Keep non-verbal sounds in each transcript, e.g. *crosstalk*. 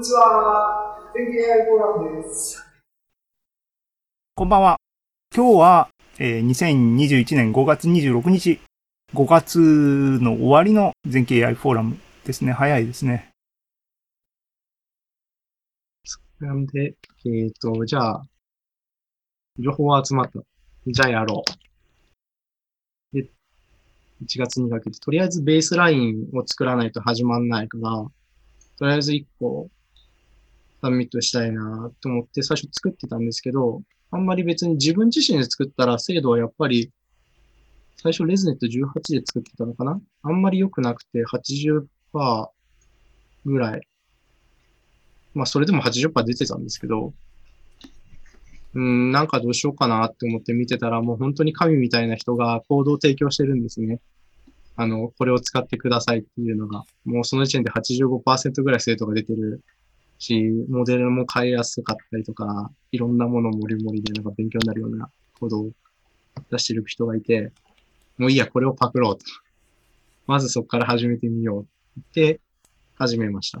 にちは。全経 AI フォーラムです。こんばんは。今日は、えー、2021年5月26日、5月の終わりの全経 AI フォーラムですね。早いですね。なんで、えっ、ー、と、じゃあ、情報は集まった。じゃあやろう。で、1月にかけて、とりあえずベースラインを作らないと始まんないから、とりあえず1個サミットしたいなと思って最初作ってたんですけど、あんまり別に自分自身で作ったら精度はやっぱり、最初レズネット18で作ってたのかな？あんまり良くなくて80%ぐらい。まあそれでも80%出てたんですけど、うん、なんかどうしようかなって思って見てたらもう本当に神みたいな人がコードを提供してるんですね。あの、これを使ってくださいっていうのが、もうその時点で85%ぐらい生徒が出てるし、モデルも変えやすかったりとか、いろんなものもりもりでなんか勉強になるようなコードを出してる人がいて、もういいや、これをパクろうと。まずそこから始めてみようって始めました。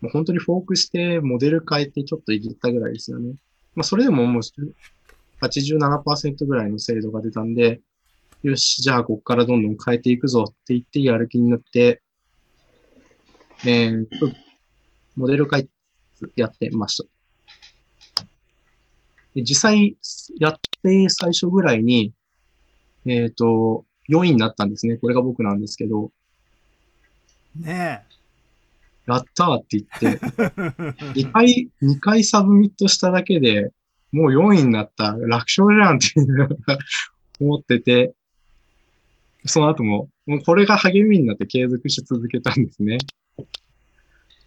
もう本当にフォークしてモデル変えてちょっといじったぐらいですよね。まあそれでももう87%ぐらいの精度が出たんで、よし、じゃあここからどんどん変えていくぞって言ってやる気になって、えー、モデル解やってました。で実際やって最初ぐらいに、えっ、ー、と、4位になったんですね。これが僕なんですけど。ねえ。やったーって言って、2回、2回 submit しただけで、もう4位になった楽勝じゃんって思ってて、その後も、もうこれが励みになって継続し続けたんですね。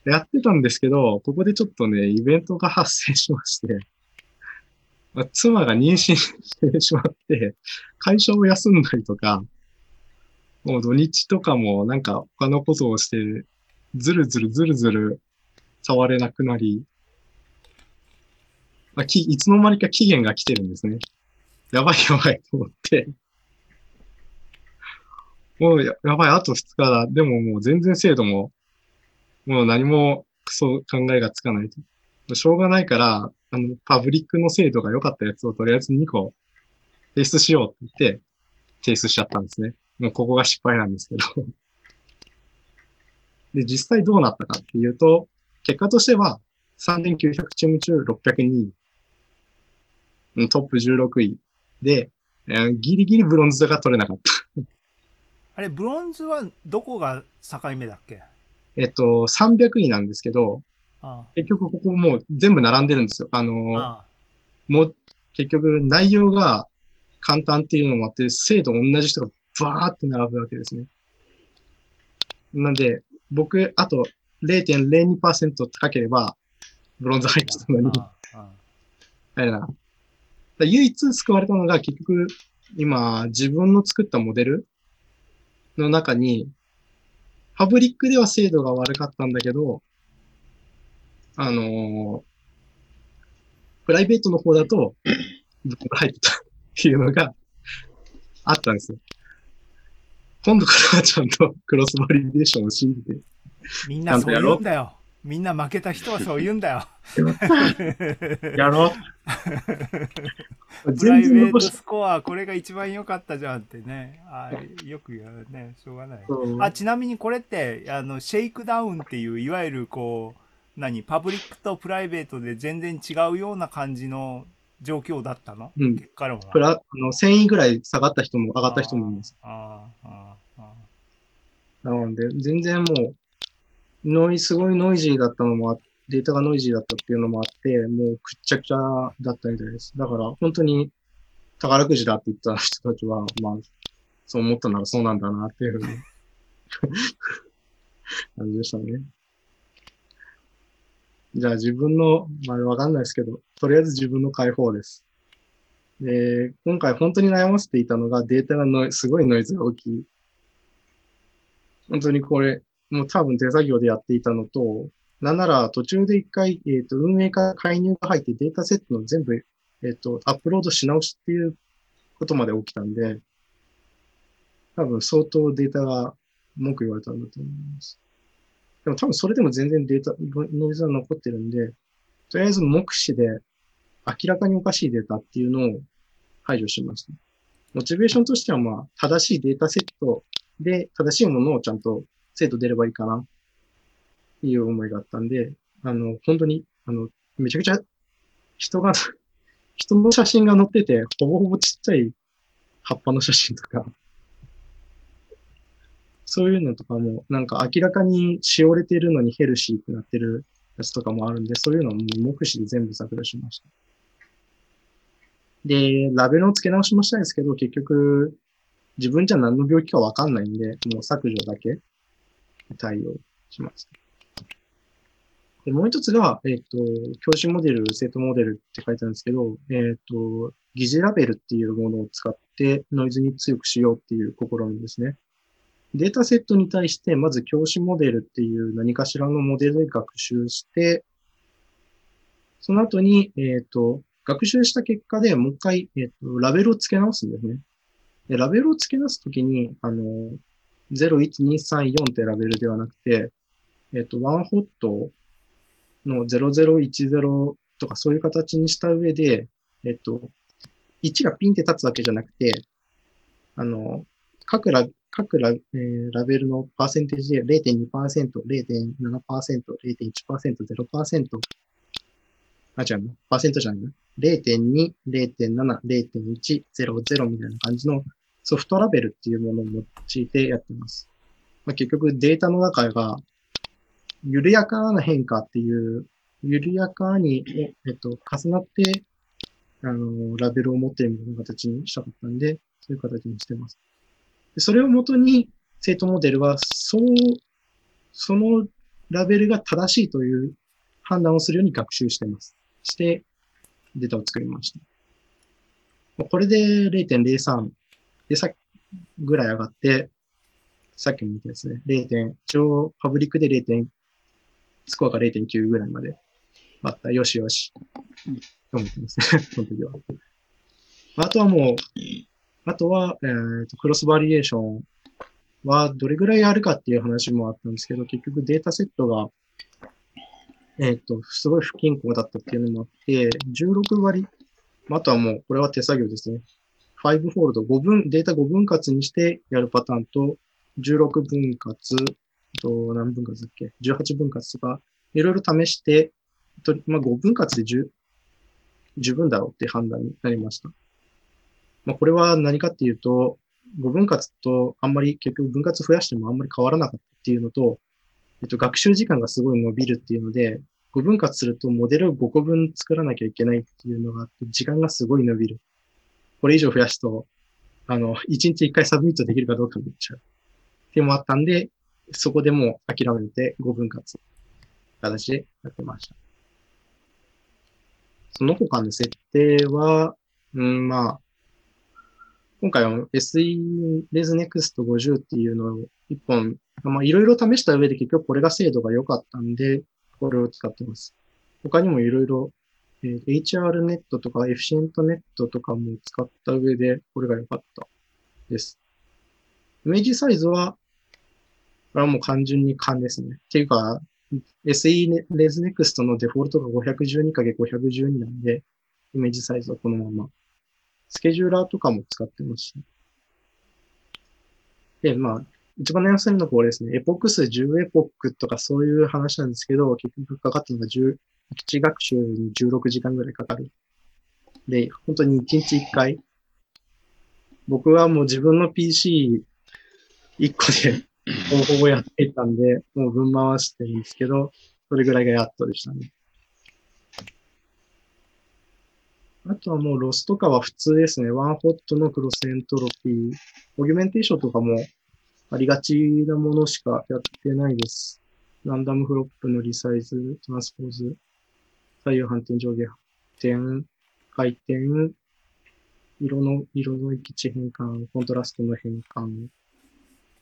やってたんですけど、ここでちょっとね、イベントが発生しまして、*laughs* まあ、妻が妊娠してしまって、会社を休んだりとか、もう土日とかもなんか他のことをして、ずるずるずるずる触れなくなり、まあ、きいつの間にか期限が来てるんですね。やばいやばいと思って、もうややばい、あと2日だ。でももう全然精度ももう何もクソ考えがつかないと。しょうがないから、あの、パブリックの精度が良かったやつをとりあえず2個提出しようって言って、提出しちゃったんですね。もうここが失敗なんですけど。*laughs* で、実際どうなったかっていうと、結果としては3900チーム中602位、トップ16位。で、えー、ギリギリブロンズが取れなかった。あれ、ブロンズはどこが境目だっけ？えっと、300位なんですけど、ああ結局ここもう全部並んでるんですよ。あのあもう結局内容が簡単っていうのもあって、精度同じ人がバーって並ぶわけですね。なんで、僕、あと0.02%高ければ、ブロンズ入ってたのに、あれな。唯一救われたのが結局、今、自分の作ったモデルの中に、パブリックでは精度が悪かったんだけど、あのー、プライベートの方だと、僕が入ったっていうのがあったんですよ。今度からはちゃんとクロスバリデーションを信じて。みんなそう言うんだよ。みんな負けた人はそう言うんだよ。*laughs* やろう。*laughs* プライベートスコア、これが一番良かったじゃんってね。あよく言うね。しょうがない。あ、ちなみにこれって、あの、シェイクダウンっていう、いわゆるこう、何、パブリックとプライベートで全然違うような感じの状況だったの、うん、結果論は。プラ、あの、1000位ぐらい下がった人も上がった人もいます。ああ、ああ。なので、全然もう、ノイ、すごいノイジーだったのもあって、データがノイジーだったっていうのもあって、もうくっちゃくちゃだったみたいです。だから、本当に宝くじだって言った人たちは、まあ、そう思ったならそうなんだなっていうふうに *laughs* 感じでしたね。じゃあ自分の、まあわかんないですけど、とりあえず自分の解放です。で、今回本当に悩ませていたのがデータがのすごいノイズが大きい。本当にこれ、もう多分手作業でやっていたのと、なんなら途中で一回、えっ、ー、と、運営から介入が入ってデータセットの全部、えっ、ー、と、アップロードし直しっていうことまで起きたんで、多分相当データが文句言われたんだと思います。でも多分それでも全然データ、ノイズは残ってるんで、とりあえず目視で明らかにおかしいデータっていうのを排除しました。モチベーションとしてはまあ、正しいデータセットで正しいものをちゃんと精度出ればいいかな。っていう思いがあったんで、あの、本当に、あの、めちゃくちゃ人が、*laughs* 人の写真が載ってて、ほぼほぼちっちゃい葉っぱの写真とか、そういうのとかも、なんか明らかにしおれてるのにヘルシーってなってるやつとかもあるんで、そういうのも目視で全部削除しました。で、ラベルを付け直しもしたいんですけど、結局、自分じゃ何の病気かわかんないんで、もう削除だけ。対応しました。でもう一つが、えっ、と、教師モデル、生徒モデルって書いてあるんですけど、えっ、と、疑似ラベルっていうものを使ってノイズに強くしようっていう試みですね。データセットに対して、まず教師モデルっていう何かしらのモデルで学習して、その後に、えっ、と、学習した結果でもう一回、えっ、と、ラベルを付け直すんですね。で、ラベルを付け直すときに、あの、01234ってラベルではなくて、えっ、と、ワンホットの0010とかそういう形にした上で、えっ、と、1がピンって立つわけじゃなくて、あの、各ラ各ラ,、えーラベルのパーセンテージで0.2%、0.7%、0.1%、0%、あ、違うな、パーセントじゃないな。0.2、0.7、0.1、00みたいな感じのソフトラベルっていうものを用いてやってます。まあ、結局データの中が緩やかな変化っていう、緩やかに、えっと、重なって、あの、ラベルを持っているみたいな形にしたかったんで、そういう形にしてます。でそれをもとに、生徒モデルは、そう、そのラベルが正しいという判断をするように学習してます。して、データを作りました。これで0.03でさっきぐらい上がって、さっきも言ったですね、0. 点、一応パブリックで 0. 点、スコアが0.9ぐらいまであった。よしよし。と思ってますね、*laughs* その時は。あとはもう、あとは、えーと、クロスバリエーションはどれぐらいあるかっていう話もあったんですけど、結局データセットが、えっ、と、すごい不均衡だったっていうのもあって、16割、あとはもう、これは手作業ですね。5フォールド、5分、データ5分割にしてやるパターンと、16分割、と何分割だっけ ?18 分割とか、いろいろ試して、とまあ、5分割で十十分だろうって判断になりました。まあ、これは何かっていうと、5分割とあんまり結局分割増やしてもあんまり変わらなかったっていうのと、えっと、学習時間がすごい伸びるっていうので、5分割するとモデルを5個分作らなきゃいけないっていうのがあって、時間がすごい伸びる。これ以上増やすと、あの、1日1回 submit できるかどうかになっちゃう。っていうのもあったんで、そこでもう諦めて5分割、形でやってました。その他の設定は、うん、まあ、今回は SE レズネクスト50っていうのを一本、まあいろいろ試した上で結局これが精度が良かったんで、これを使ってます。他にもいろいろ、えー HR ネットとかエフィシエントネットとかも使った上で、これが良かったです。イメージサイズは、これはもう単純に勘ですね。っていうか、SE レズネクストのデフォルトが 512×512 なんで、イメージサイズはこのまま。スケジューラーとかも使ってますし。で、まあ、一番悩ませるのはこれですね。エポック数10エポックとかそういう話なんですけど、結局かかってるのが10、1学習に16時間ぐらいかかる。で、本当に1日1回。僕はもう自分の PC1 個で *laughs* ほぼほぼやっていたんで、もうぶん回してるんですけど、それぐらいがやっとでしたね。あとはもうロスとかは普通ですね。 one-hot の cross entropy。 augmentation とかもありがちなものしかやってないです。ランダムフロップのリサイズ、トランスポーズ、左右反転上下転、回転、色の、色の域値変換、コントラストの変換。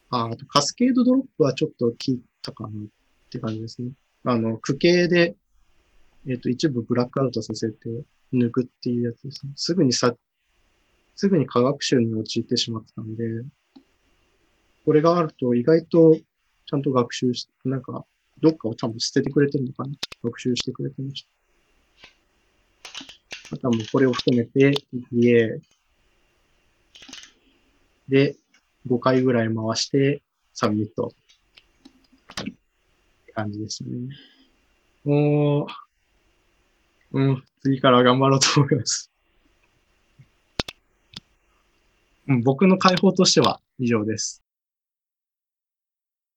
あ、あとカスケードドロップはちょっと効いたかなって感じですね。あの、区形で、えっ、と、一部ブラックアウトさせて抜くっていうやつですね。すぐにさ、すぐに科学習に陥ってしまったんで、これがあると意外とちゃんと学習し、なんかどっかを多分捨ててくれてるのかな学習してくれてました。あとはもうこれを含めて EPA で5回ぐらい回して submit 感じですね。もう、うん、次から頑張ろうと思います。うん、僕の解放としては以上です。